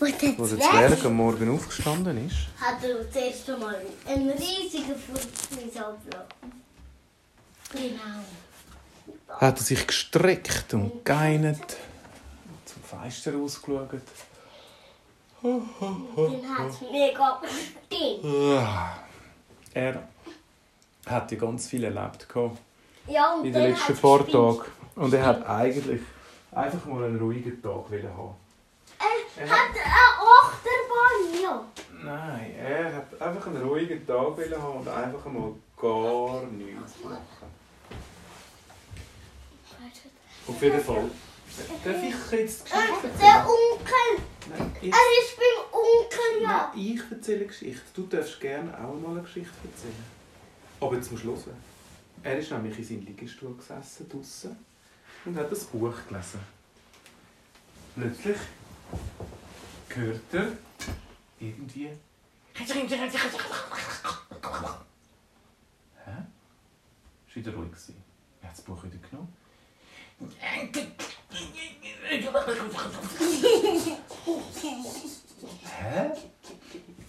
Wo der Wo der Zwerg am Morgen aufgestanden ist, hat er zuerst einmal einen riesigen Fluss abgelassen. Genau. hat er sich gestreckt und geinert, zum Fenster rausgeschaut. Dann hat es mega gestimmt. Er hat ja ganz viel erlebt Ja, und in den letzten paar. Tagen. Und er hat eigentlich einfach mal einen ruhigen Tag wollen haben. Er hat eine Achterbahn, ja. Nein, er hat einfach einen ruhigen Tag wollen haben und einfach mal gar nichts machen. Auf jeden Fall. Darf ich jetzt die Geschichte Der erzählen? Onkel. Nein, ich, Er ist beim Onkel, ja. nein, ich erzähle eine Geschichte. Du darfst gerne auch mal eine Geschichte erzählen. Aber jetzt musst du hören. Er ist nämlich in seinem Liegestuhl gesessen, draussen, und hat ein Buch gelesen. Plötzlich hört er irgendwie... Hä? Ist wieder ruhig gewesen. Er hat das Buch wieder genommen. Hä?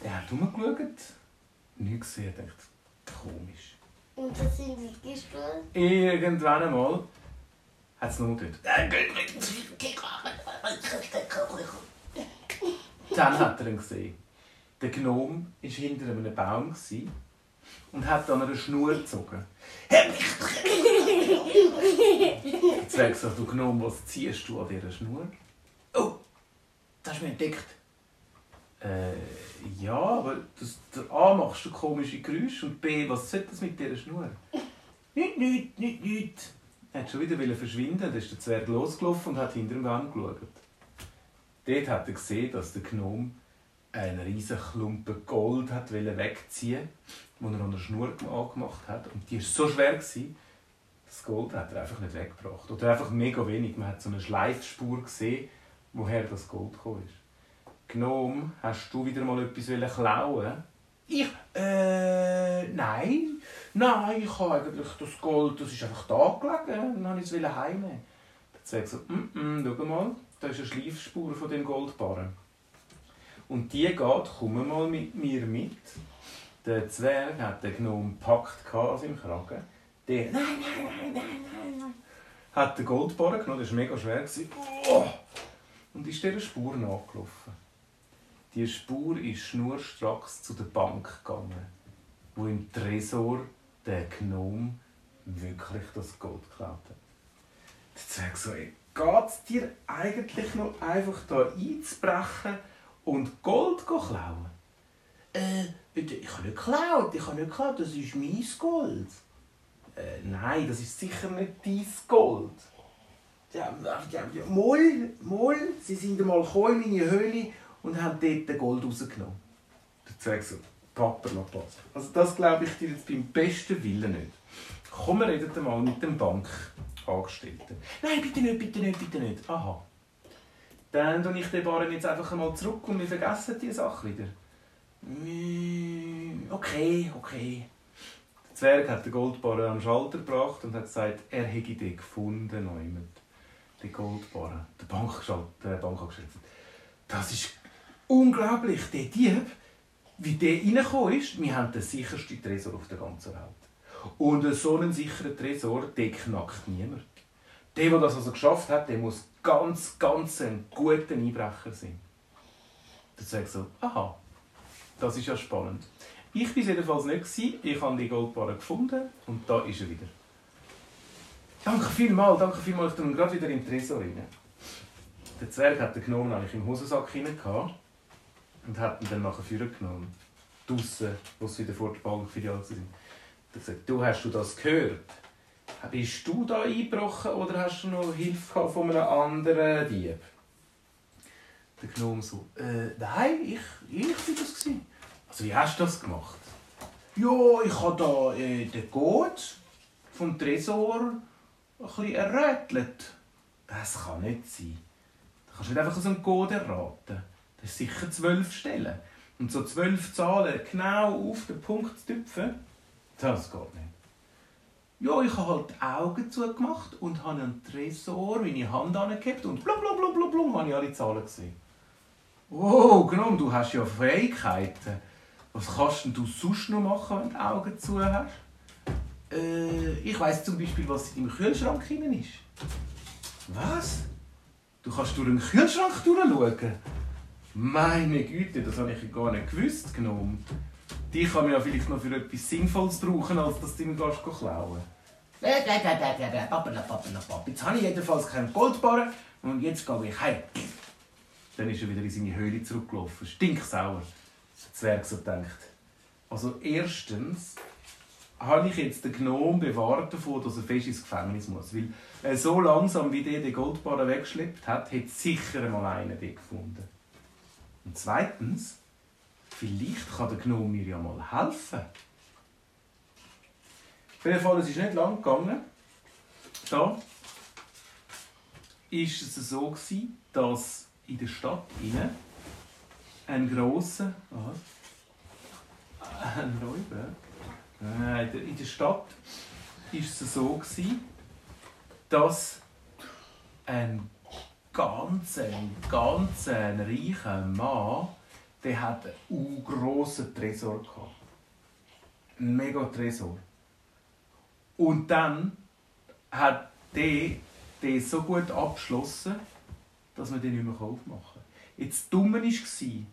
Er hat rumgeschaut. Nichts gesehen. Er dachte, komisch. Und das sind die Gestuhl. Irgendwann einmal hat es noch dort. Dann hat er ihn gesehen. Der Gnome war hinter einem Baum und hat an einer Schnur gezogen. Jetzt wäre gesagt, du Gnome, was ziehst du an dieser Schnur? Oh, das du mich entdeckt. Äh, ja, aber das, der A machst du komische Geräusche und B, was soll das mit dieser Schnur? Nicht, nicht, nicht, nicht. Er wollte schon wieder verschwinden, dann ist der Zwerg losgelaufen und hat hinter ihm angeschaut. Dort hat er gesehen, dass der Gnome einen riesen Klumpen Gold hat wegziehen wollte, den er an der Schnur angemacht hat. Und die war so schwer, gewesen, das Gold hat er einfach nicht weggebracht. Oder einfach mega wenig. Man hat so eine Schleifspur gesehen, woher das Gold gekommen ist. Gnome, hast du wieder mal etwas klauen? Ich? Äh, nein. Nein, ich habe eigentlich das Gold, das ist einfach da gelegen. Dann wollte ich es heimnehmen. Der Zwerg so, mm, mm, schau mal, da ist eine Schleifspur von dem Goldbarren. Und die geht, komm mal mit mir mit. Der Zwerg hat den Gnome gepackt an seinem Kragen. Der, nein, nein, nein, nein, nein, nein. Hat den Goldbarren genommen, das war mega schwer. Oh! Und ist dieser Spur nachgelaufen. Die Spur ist schnurstracks zu der Bank gegangen, wo im Tresor der Gnome wirklich das Gold geklaut hat. Der Zwerg so, ey, geht's dir eigentlich noch einfach da einzubrechen und Gold go klauen? Äh, ich habe nicht geklaut, ich habe nicht geklaut, das ist mein Gold. Äh, nein, das ist sicher nicht dein Gold. Ja, ja, ja, mal, mal, sie sind einmal in meine Höhle und haben dort den Gold rausgenommen. Der Zwerg so, Papperlapass. Also das glaube ich dir jetzt beim besten Willen nicht. Komm, wir reden mal mit dem Bankangestellten. Nein, bitte nicht, bitte nicht, bitte nicht. Aha. Dann tue ich den Barren jetzt einfach einmal zurück und wir vergessen die Sache wieder. Mm, Okay, okay. Der Zwerg hat den Goldbarren am Schalter gebracht und hat gesagt, er hätte den gefunden. Neumann. Den Goldbarren. Der Bankschalter, der Bankangestellte. Das ist unglaublich. Der Dieb, wie der reingekommen ist, wir haben den sichersten Tresor auf der ganzen Welt. Und so einen sicheren Tresor, den knackt niemand. Der, der das also geschafft hat, der muss ganz, ganz ein guter Einbrecher sein. Der sagt so, aha, das ist ja spannend. Ich war jedenfalls nicht. gewesen. Ich habe die Goldbarre gefunden und da ist er wieder. Danke vielmals, danke vielmals. Ich tue gerade wieder im Tresor rein. Der Zwerg hat den Gnomen eigentlich im Hosensack hinein und hat ihn dann nachher vorgenommen. Draussen, wo sie wieder vor der Bank filial sind. Er hat gesagt, du hast du das gehört? Bist du da eingebrochen oder hast du noch Hilfe von einem anderen Dieb? Der Gnome so, äh, nein, ich, ich war das. Gewesen. Also wie hast du das gemacht? Ja, ich habe da äh, den Code vom Tresor ein bisschen errätelt. Das kann nicht sein. Du kannst nicht einfach so einen Code erraten. Das ist sicher zwölf Stellen. Und so zwölf Zahlen genau auf den Punkt zu tüpfen, das geht nicht. Ja, ich habe halt die Augen zugemacht und habe einen Tresor meine Hand angehabt und blub, blub, blub, blub, blub, habe ich alle Zahlen gesehen. Oh, Gnome, du hast ja Fähigkeiten. Was kannst denn du sonst noch machen, wenn du die Augen zu hast? Äh, ich weiss zum Beispiel, was deinem Kühlschrank drin ist. Was? Du kannst durch den Kühlschrank durchschauen? Meine Güte, das habe ich gar nicht gewusst, Gnome. Die kann man ja vielleicht noch für etwas Sinnvolles brauchen, als dass du ihm gehst klauen Jetzt habe ich jedenfalls keinen Goldbarren und jetzt gehe ich heim. Dann ist er wieder in seine Höhle zurückgelaufen. Stinksauer. Der Zwerg so gedacht. Also erstens habe ich jetzt den Gnom bewahrt davon, dass er fest ins Gefängnis muss. Weil äh, so langsam, wie der den Goldbarren weggeschleppt hat, hat sicher einmal einen den gefunden. Und zweitens, vielleicht kann der Gnome mir ja mal helfen. Auf jeden Fall, es ist nicht lang gegangen. Da war es so, dass in der Stadt innen ein grosser. Was? Ein Räuber? In der Stadt war es so, dass ein ganz, ein ganz reicher Mann der hat einen grossen Tresor gehabt. Einen mega Tresor. Und dann hat der, der so gut abgeschlossen, dass man den nicht mehr aufmachen kann. Jetzt das Dumme war,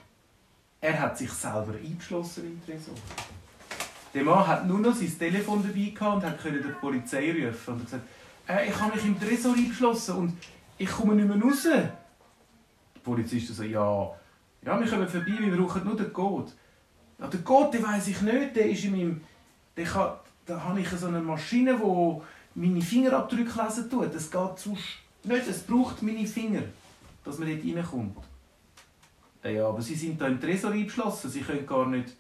er hat sich selber eingeschlossen im Tresor. Der Mann hat nur noch sein Telefon dabei gehabt und konnte die Polizei rufen und gesagt, äh, ich habe mich im Tresor eingeschlossen und ich komme nicht mehr raus. Der Polizist so, ja, ja, wir kommen vorbei, wir brauchen nur den Code. Ja, den Code, den weiss ich nicht, der ist in meinem... Der kann, da habe ich so eine Maschine, die meine Fingerabdrücke lesen tut. Das geht sonst nicht, es braucht meine Finger, dass man dort reinkommt. Ja, aber sie sind da im Tresor eingeschlossen, sie können gar nicht...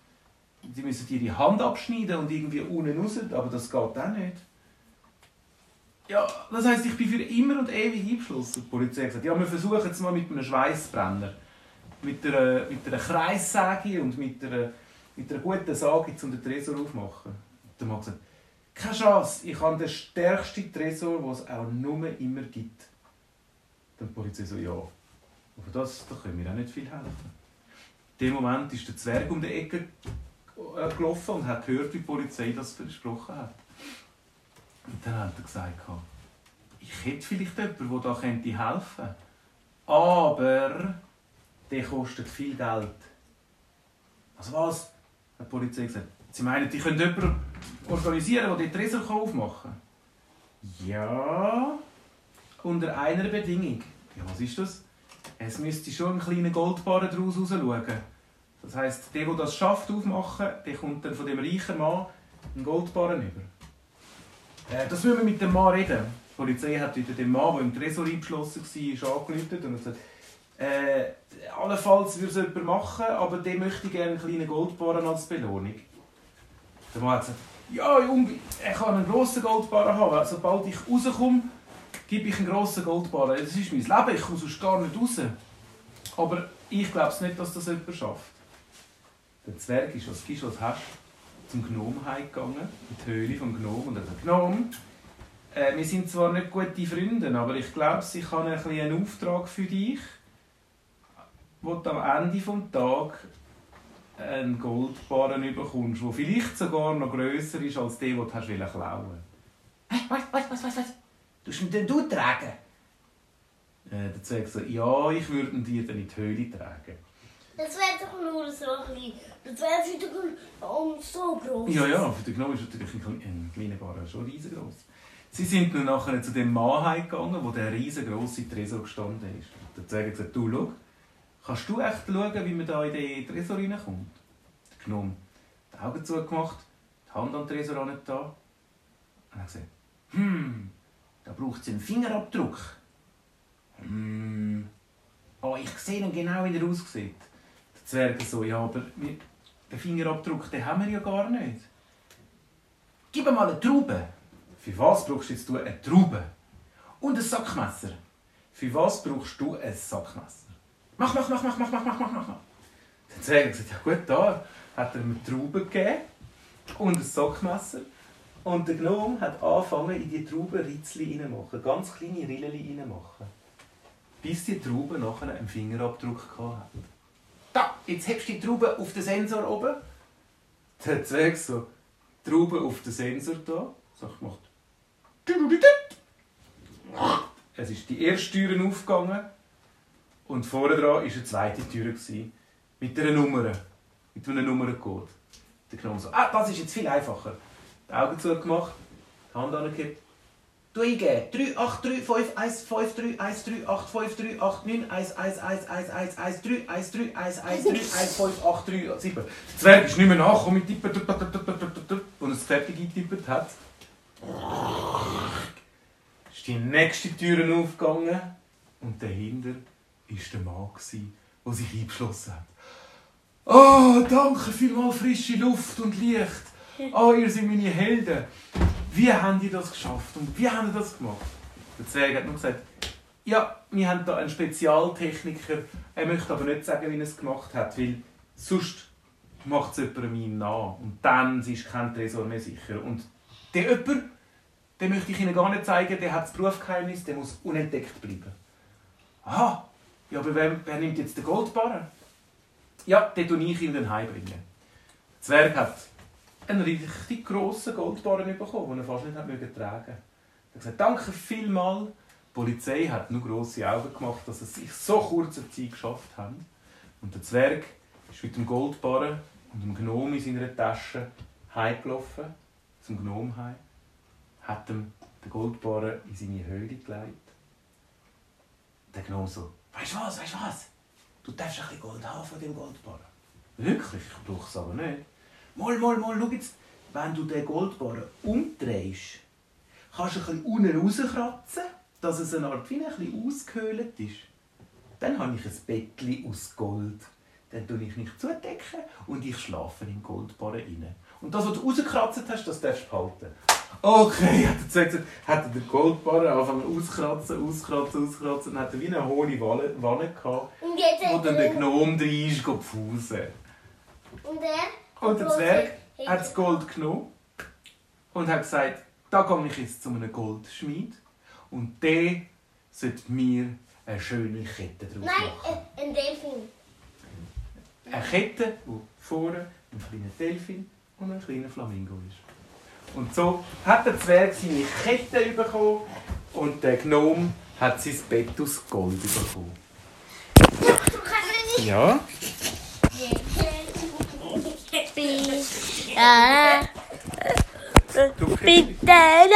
Sie müssen ihre Hand abschneiden und irgendwie unten raus, aber das geht auch nicht. Ja, das heisst, ich bin für immer und ewig eingeschlossen. Die Polizei hat gesagt, ja, wir versuchen es mal mit einem Schweißbrenner mit einer, mit einer Kreissäge und mit einer, mit einer guten Sage um den Tresor aufmachen. Und der Mann gesagt, keine Chance, ich habe den stärksten Tresor, den es auch nur immer gibt. Dann die Polizei so, ja, aber das, da können wir auch nicht viel helfen. In dem Moment ist der Zwerg um die Ecke äh, gelaufen und hat gehört, wie die Polizei das versprochen hat. Und dann hat er gesagt, ich hätte vielleicht jemanden, der da helfen könnte. Aber der kostet viel Geld. Also was? Hat die Polizei gesagt. Sie meinen, die können jemanden organisieren, der den Tresor aufmachen kann? Ja, unter einer Bedingung. Ja, was ist das? Es müsste schon ein kleiner Goldbarren daraus schauen. Das heisst, der, der das schafft, aufmachen, der kommt dann von dem reichen Mann einen Goldbarren über. Äh, das müssen wir mit dem Mann reden. Die Polizei hat wieder den Mann, der im Tresor eingeschlossen war, angerufen und gesagt, äh, allenfalls würde es jemand machen, aber der möchte gerne einen kleinen Goldbarren als Belohnung. Der Mann hat gesagt, ja, Junge, ich kann einen grossen Goldbarren haben. Sobald ich rauskomme, gebe ich einen grossen Goldbarren. Das ist mein Leben, ich komme sonst gar nicht raus. Aber ich glaube nicht, dass das jemand schafft. Der Zwerg ist, was gibst was hast zum Gnom gegangen, in die Höhle vom Gnom. Und sagt, Gnom, äh, wir sind zwar nicht gute Freunde, aber ich glaube, ich habe ein einen Auftrag für dich wo du am Ende des Tages einen Goldbarren bekommst, der vielleicht sogar noch grösser ist als der, den du hast klauen Was, was, was, was, was? Du ihn denn du tragen? Äh, der Zwerg so, ja, ich würde ihn dir dann in die Höhle tragen. Das wäre doch nur so ein bisschen. Das wäre für den Gnome so groß. Ja, ja, für den Gnome ist natürlich ein, ein kleiner Barren schon riesengroß. Sie sind dann nachher zu dem Mann gegangen, wo der riesengroße Tresor gestanden ist. Der Zwerg hat gesagt, du, schau, Kannst du echt schauen, wie man da in den Tresor reinkommt? Der Gnome die Augen zugemacht, die Hand an den Tresor da. Und hat gesagt, hm, da braucht es einen Fingerabdruck. Hm, oh, ich sehe ihn genau, wie er aussieht. Der Zwerg so, ja, aber den Fingerabdruck den haben wir ja gar nicht. Gib mir mal eine Traube. Für was brauchst du jetzt eine Traube? Und ein Sackmesser. Für was brauchst du ein Sackmesser? Mach, mach, mach, mach, mach, mach, mach, mach, mach. Dann hat er gesagt, ja gut, da hat er mir Trauben gegeben und ein Sockmesser. Und der Gnome hat angefangen, in die Trauben Ritzli reinmachen, ganz kleine Rillen reinmachen. Bis die Trauben nachher einen Fingerabdruck hatten. da, jetzt hebst du die Traube auf den Sensor oben. Der Zwerg so, Traube auf den Sensor da. So, ich gemacht. Es ist die erste Tür aufgegangen und vorne dran war eine zweite Tür mit einer Nummer, mit einem Nummerncode. Der Gnome so, ah, das ist jetzt viel einfacher. Die Augen zugemacht, die Hand angehebt. Du eingeben. 38353138383131313131313131313131313131313131313131313131313131313131313131313131313131313131313131313131313131313131313131313131313131313131313131313131313131313131313131313131313131313131313131313131313131313131313131313131313131313131313131313131313131313131313131313131313131313131313131313131313131313131313131313131313131313131313131313131313131313131313131313131313131313131313131313131313131313131313131313131313131313131313131313131313131313131313131313131313131313131313131313131313131313131313131313131313131313131313131313131313131313131313131313131313131313131313131313131313131313131313131313131313131313131313ist die nächste Tür aufgegangen und dahinter war der Mann, der sich eingeschlossen hat. Oh, danke vielmals frische Luft und Licht. Oh, ihr seid meine Helden. Wie habt ihr das geschafft und wie habt ihr das gemacht? Der Zwerg hat nur gesagt, ja, wir haben da einen Spezialtechniker. Er möchte aber nicht sagen, wie er es gemacht hat, weil sonst macht es jemandem ihm nach. Und dann ist kein Tresor mehr sicher. Und der jemand, den möchte ich Ihnen gar nicht zeigen, der hat das Berufsgeheimnis, der muss unentdeckt bleiben. Aha, ja, aber wer, wer nimmt jetzt den Goldbarren? Ja, den tue ich ihm dann heimbringen. Der Zwerg hat einen richtig grossen Goldbarren bekommen, den er fast nicht hat tragen Er hat gesagt, danke vielmals. Die Polizei hat nur grosse Augen gemacht, dass es sich so kurzer Zeit geschafft haben. Und der Zwerg ist mit dem Goldbarren und dem Gnom in seiner Tasche heimgelaufen, zum Gnom heim, hat ihm den Goldbarren in seine Höhle gelegt. Der Gnom so, weißt du was, weißt du was? Du darfst ein bisschen Gold haben von dem Goldbarren. Wirklich? Ich brauche es aber nicht. Mal, mal, mal, schau jetzt. Wenn du den Goldbarren umdrehst, kannst du ein bisschen unten rauskratzen, dass es eine Art wie ein bisschen ausgehöhlt ist. Dann habe ich ein Bettchen aus Gold. Dann tue ich mich zudecken und ich schlafe im Goldbarren rein. Und das, was du rausgekratzt hast, das darfst du behalten. Okay, hat er gesagt, hat er den Goldbarren angefangen auskratzen, auskratzen, auskratzen, dann hat er wie eine hohe Wanne, Wanne gehabt, wo dann er- der Gnom drin ist, gepfusen. Und er? Und der Zwerg Hat das Gold genommen und hat gesagt, da gehe ich jetzt zu einem Goldschmied und der sollte mir eine schöne Kette Nein, machen. äh, ein Delfin. Eine Kette, wo vorne ein kleiner Delfin und ein kleiner Flamingo ist. Und so hat der Zwerg seine Kette bekommen und der Gnom hat sein Bett aus Gold bekommen. Ja? Bitte, nein.